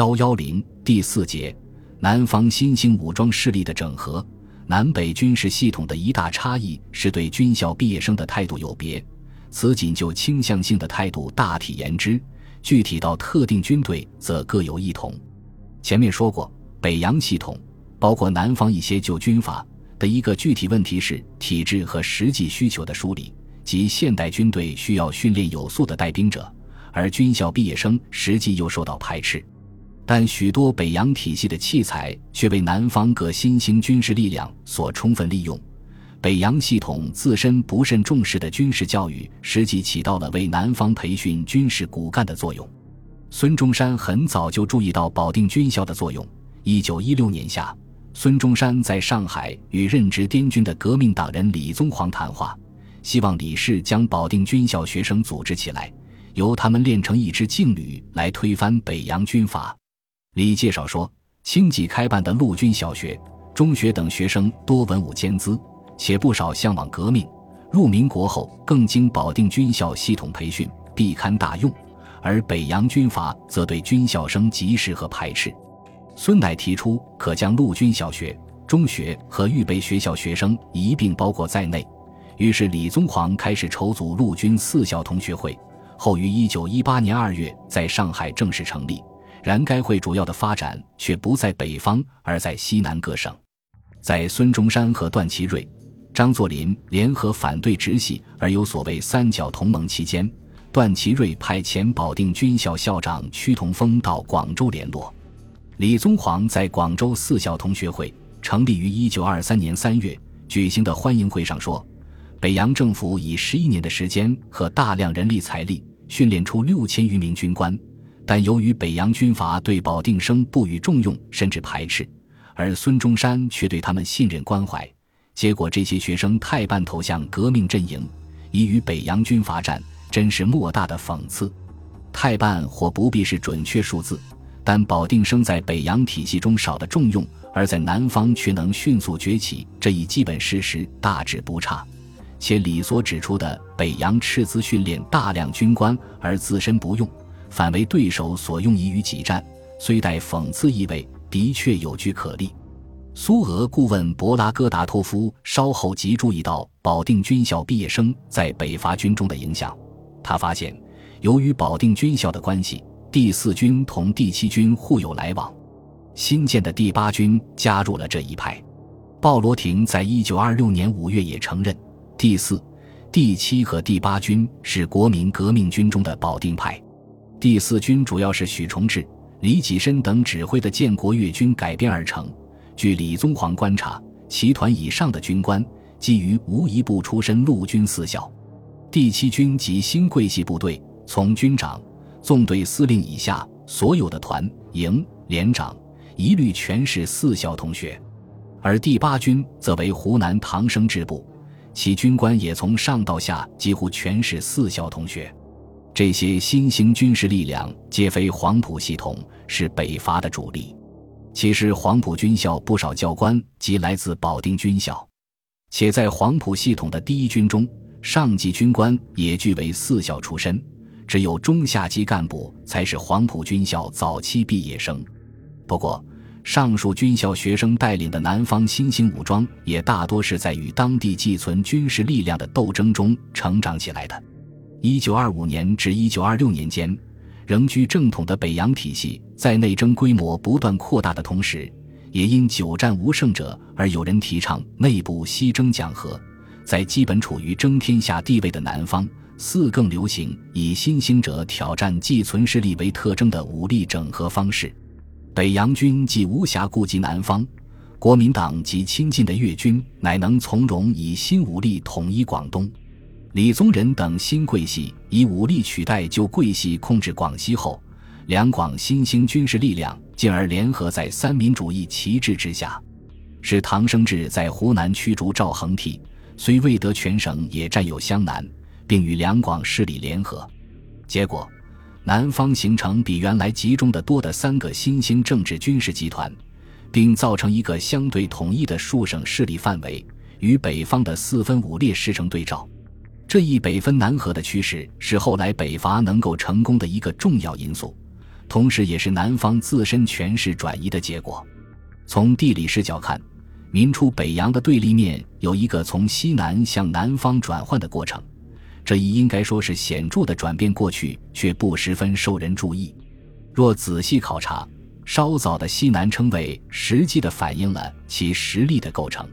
幺幺零第四节，南方新兴武装势力的整合。南北军事系统的一大差异是对军校毕业生的态度有别，此仅就倾向性的态度大体言之，具体到特定军队则各有异同。前面说过，北洋系统包括南方一些旧军阀的一个具体问题是体制和实际需求的梳理，即现代军队需要训练有素的带兵者，而军校毕业生实际又受到排斥。但许多北洋体系的器材却为南方各新兴军事力量所充分利用。北洋系统自身不甚重视的军事教育，实际起到了为南方培训军事骨干的作用。孙中山很早就注意到保定军校的作用。一九一六年夏，孙中山在上海与任职滇军的革命党人李宗煌谈话，希望李氏将保定军校学生组织起来，由他们练成一支劲旅来推翻北洋军阀。李介绍说，清济开办的陆军小学、中学等学生多文武兼资，且不少向往革命。入民国后，更经保定军校系统培训，必堪大用。而北洋军阀则对军校生极视和排斥。孙乃提出，可将陆军小学、中学和预备学校学生一并包括在内。于是，李宗煌开始筹组陆军四校同学会，后于一九一八年二月在上海正式成立。然该会主要的发展却不在北方，而在西南各省。在孙中山和段祺瑞、张作霖联合反对直系而有所谓三角同盟期间，段祺瑞派遣保定军校校长屈同峰到广州联络。李宗煌在广州四校同学会成立于一九二三年三月举行的欢迎会上说：“北洋政府以十一年的时间和大量人力财力训练出六千余名军官。”但由于北洋军阀对保定生不予重用，甚至排斥，而孙中山却对他们信任关怀，结果这些学生太半投向革命阵营，以与北洋军阀战，真是莫大的讽刺。太半或不必是准确数字，但保定生在北洋体系中少的重用，而在南方却能迅速崛起，这一基本事实大致不差。且李所指出的北洋斥资训练大量军官，而自身不用。反为对手所用，以与己战，虽带讽刺意味，的确有据可立。苏俄顾问博拉戈达托夫稍后即注意到保定军校毕业生在北伐军中的影响。他发现，由于保定军校的关系，第四军同第七军互有来往，新建的第八军加入了这一派。鲍罗廷在一九二六年五月也承认，第四、第七和第八军是国民革命军中的保定派。第四军主要是许崇智、李济深等指挥的建国粤军改编而成。据李宗煌观察，其团以上的军官，基于无一部出身陆军四校。第七军及新桂系部队，从军长、纵队司令以下，所有的团、营、连长，一律全是四校同学。而第八军则为湖南唐生支部，其军官也从上到下几乎全是四校同学。这些新兴军事力量皆非黄埔系统，是北伐的主力。其实黄埔军校不少教官即来自保定军校，且在黄埔系统的第一军中，上级军官也俱为四校出身，只有中下级干部才是黄埔军校早期毕业生。不过，上述军校学生带领的南方新兴武装，也大多是在与当地寄存军事力量的斗争中成长起来的。一九二五年至一九二六年间，仍居正统的北洋体系在内争规模不断扩大的同时，也因久战无胜者而有人提倡内部西征讲和。在基本处于争天下地位的南方，四更流行以新兴者挑战寄存势力为特征的武力整合方式。北洋军既无暇顾及南方，国民党及亲近的粤军乃能从容以新武力统一广东。李宗仁等新桂系以武力取代旧桂系控制广西后，两广新兴军事力量进而联合在三民主义旗帜之下，使唐生智在湖南驱逐赵恒惕，虽未得全省，也占有湘南，并与两广势力联合。结果，南方形成比原来集中的多的三个新兴政治军事集团，并造成一个相对统一的数省势力范围，与北方的四分五裂势成对照。这一北分南合的趋势是后来北伐能够成功的一个重要因素。同时也是南方自身权势转移的结果。从地理视角看，民初北洋的对立面有一个从西南向南方转换的过程，这一应该说是显著的转变过去，却不十分受人注意。若仔细考察，稍早的西南称谓实际的反映了其实力的构成，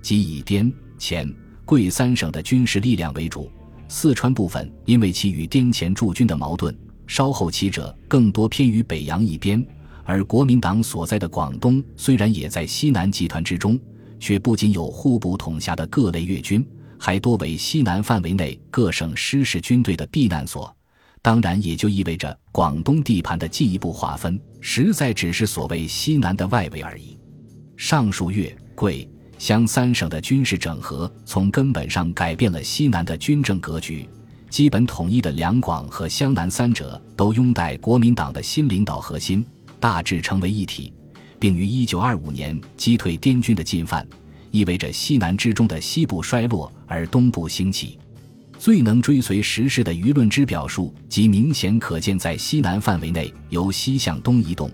即以滇黔贵三省的军事力量为主。四川部分因为其与滇黔驻军的矛盾，稍后期者更多偏于北洋一边。而国民党所在的广东虽然也在西南集团之中，却不仅有互不统辖的各类粤军，还多为西南范围内各省失事军队的避难所。当然，也就意味着广东地盘的进一步划分，实在只是所谓西南的外围而已。上述粤、桂、湘三省的军事整合，从根本上改变了西南的军政格局。基本统一的两广和湘南三者，都拥戴国民党的新领导核心，大致成为一体，并于一九二五年击退滇军的进犯，意味着西南之中的西部衰落，而东部兴起。最能追随时事的舆论之表述，即明显可见在西南范围内由西向东移动，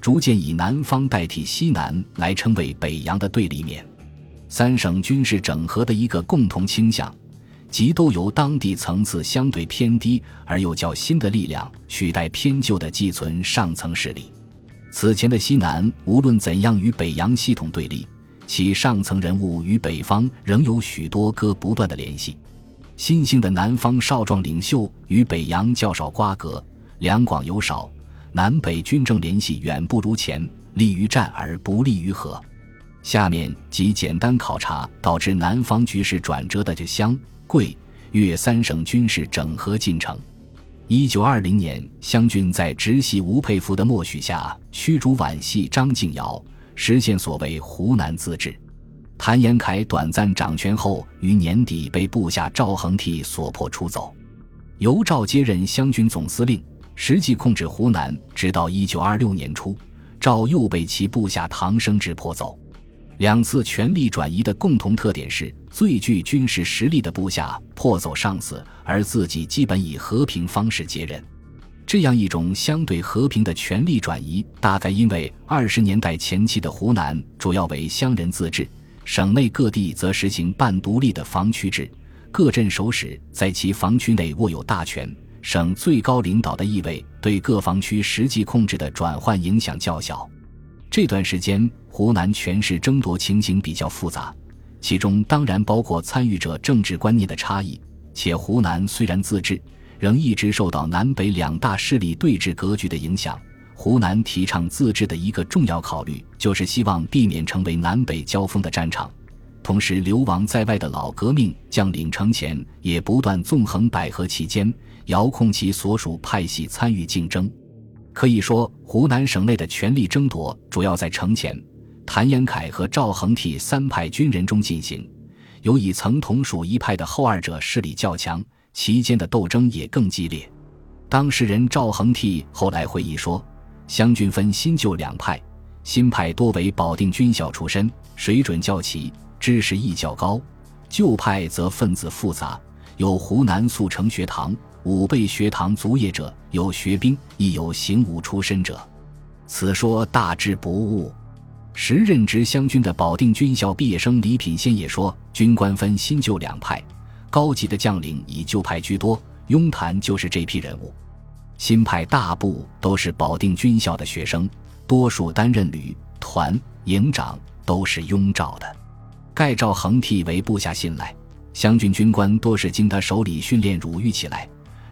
逐渐以南方代替西南来称为北洋的对立面。三省军事整合的一个共同倾向，即都由当地层次相对偏低而又较新的力量取代偏旧的寄存上层势力。此前的西南无论怎样与北洋系统对立，其上层人物与北方仍有许多割不断的联系。新兴的南方少壮领袖与北洋较少瓜葛，两广尤少，南北军政联系远不如前，利于战而不利于和。下面即简单考察导致南方局势转折的湘、桂、粤三省军事整合进程。一九二零年，湘军在直系吴佩孚的默许下，驱逐皖系张敬尧，实现所谓湖南自治。谭延闿短暂掌权后，于年底被部下赵恒惕所迫出走，由赵接任湘军总司令，实际控制湖南，直到一九二六年初，赵又被其部下唐生智迫走。两次权力转移的共同特点是，最具军事实力的部下迫走上司，而自己基本以和平方式接任。这样一种相对和平的权力转移，大概因为二十年代前期的湖南主要为乡人自治。省内各地则实行半独立的防区制，各镇守使在其防区内握有大权，省最高领导的意味对各防区实际控制的转换影响较小。这段时间，湖南权势争夺情形比较复杂，其中当然包括参与者政治观念的差异。且湖南虽然自治，仍一直受到南北两大势力对峙格局的影响。湖南提倡自治的一个重要考虑，就是希望避免成为南北交锋的战场。同时，流亡在外的老革命将领程潜也不断纵横捭阖其间，遥控其所属派系参与竞争。可以说，湖南省内的权力争夺主要在程潜、谭延闿和赵恒惕三派军人中进行。尤以曾同属一派的后二者势力较强，其间的斗争也更激烈。当事人赵恒惕后来回忆说。湘军分新旧两派，新派多为保定军校出身，水准较齐，知识亦较高；旧派则分子复杂，有湖南速成学堂、武备学堂卒业者，有学兵，亦有行武出身者。此说大致不误。时任职湘军的保定军校毕业生李品仙也说，军官分新旧两派，高级的将领以旧派居多，雍谭就是这批人物。新派大部都是保定军校的学生，多数担任旅、团、营长，都是雍赵的。盖赵恒惕为部下信赖，湘军军官多是经他手里训练乳育起来。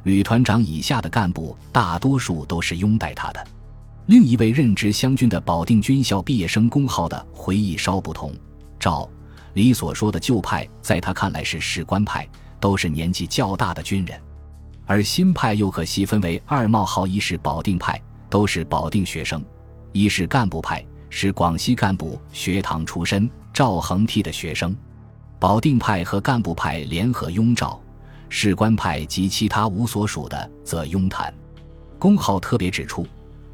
旅团长以下的干部，大多数都是拥戴他的。另一位任职湘军的保定军校毕业生龚浩的回忆稍不同。赵、李所说的旧派，在他看来是士官派，都是年纪较大的军人。而新派又可细分为二冒号，一是保定派，都是保定学生；一是干部派，是广西干部学堂出身，赵恒惕的学生。保定派和干部派联合拥赵，士官派及其他无所属的则庸谈。公号特别指出，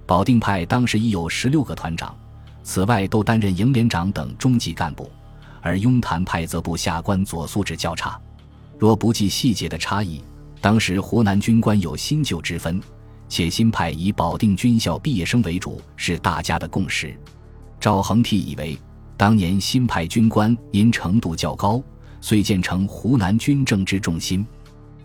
保定派当时已有十六个团长，此外都担任营连长等中级干部，而拥谭派则部下官左素质较差。若不计细节的差异。当时湖南军官有新旧之分，且新派以保定军校毕业生为主，是大家的共识。赵恒惕以为，当年新派军官因程度较高，遂建成湖南军政之重心。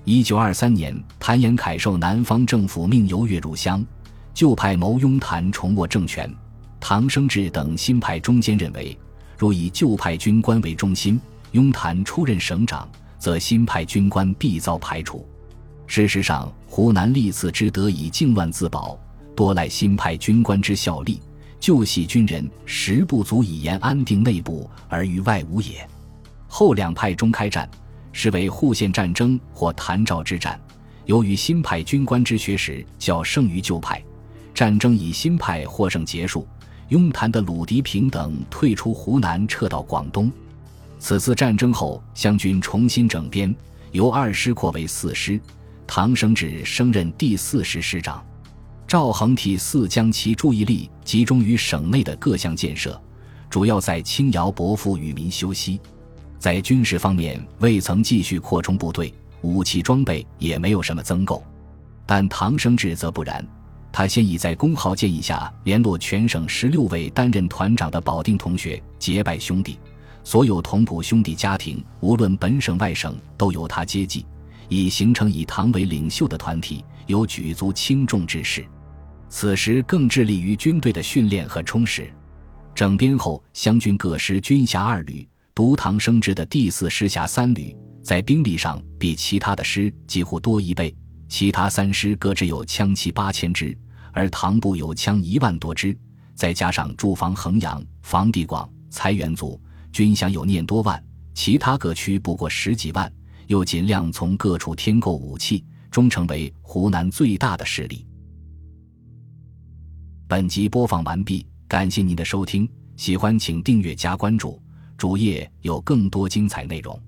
一九二三年，谭延闿受南方政府命游岳入湘，旧派谋拥谭重握政权。唐生智等新派中间认为，若以旧派军官为中心，拥谭出任省长，则新派军官必遭排除。事实上，湖南历次之得以靖乱自保，多赖新派军官之效力。旧系军人实不足以言安定内部而于外无也。后两派中开战，是为户县战争或谭赵之战。由于新派军官之学识较胜于旧派，战争以新派获胜结束。雍谭的鲁涤平等退出湖南，撤到广东。此次战争后，湘军重新整编，由二师扩为四师。唐生智升任第四师师长，赵恒惕似将其注意力集中于省内的各项建设，主要在轻徭薄赋，与民休息。在军事方面，未曾继续扩充部队，武器装备也没有什么增购。但唐生智则不然，他先已在公号建议下联络全省十六位担任团长的保定同学结拜兄弟，所有同普兄弟家庭，无论本省外省，都由他接济。已形成以唐为领袖的团体，有举足轻重之势。此时更致力于军队的训练和充实。整编后，湘军各师军辖二旅，独唐生智的第四师辖三旅，在兵力上比其他的师几乎多一倍。其他三师各只有枪七八千支，而唐部有枪一万多支，再加上驻防衡阳、防地广、财源足，军饷有念多万，其他各区不过十几万。又尽量从各处添购武器，终成为湖南最大的势力。本集播放完毕，感谢您的收听，喜欢请订阅加关注，主页有更多精彩内容。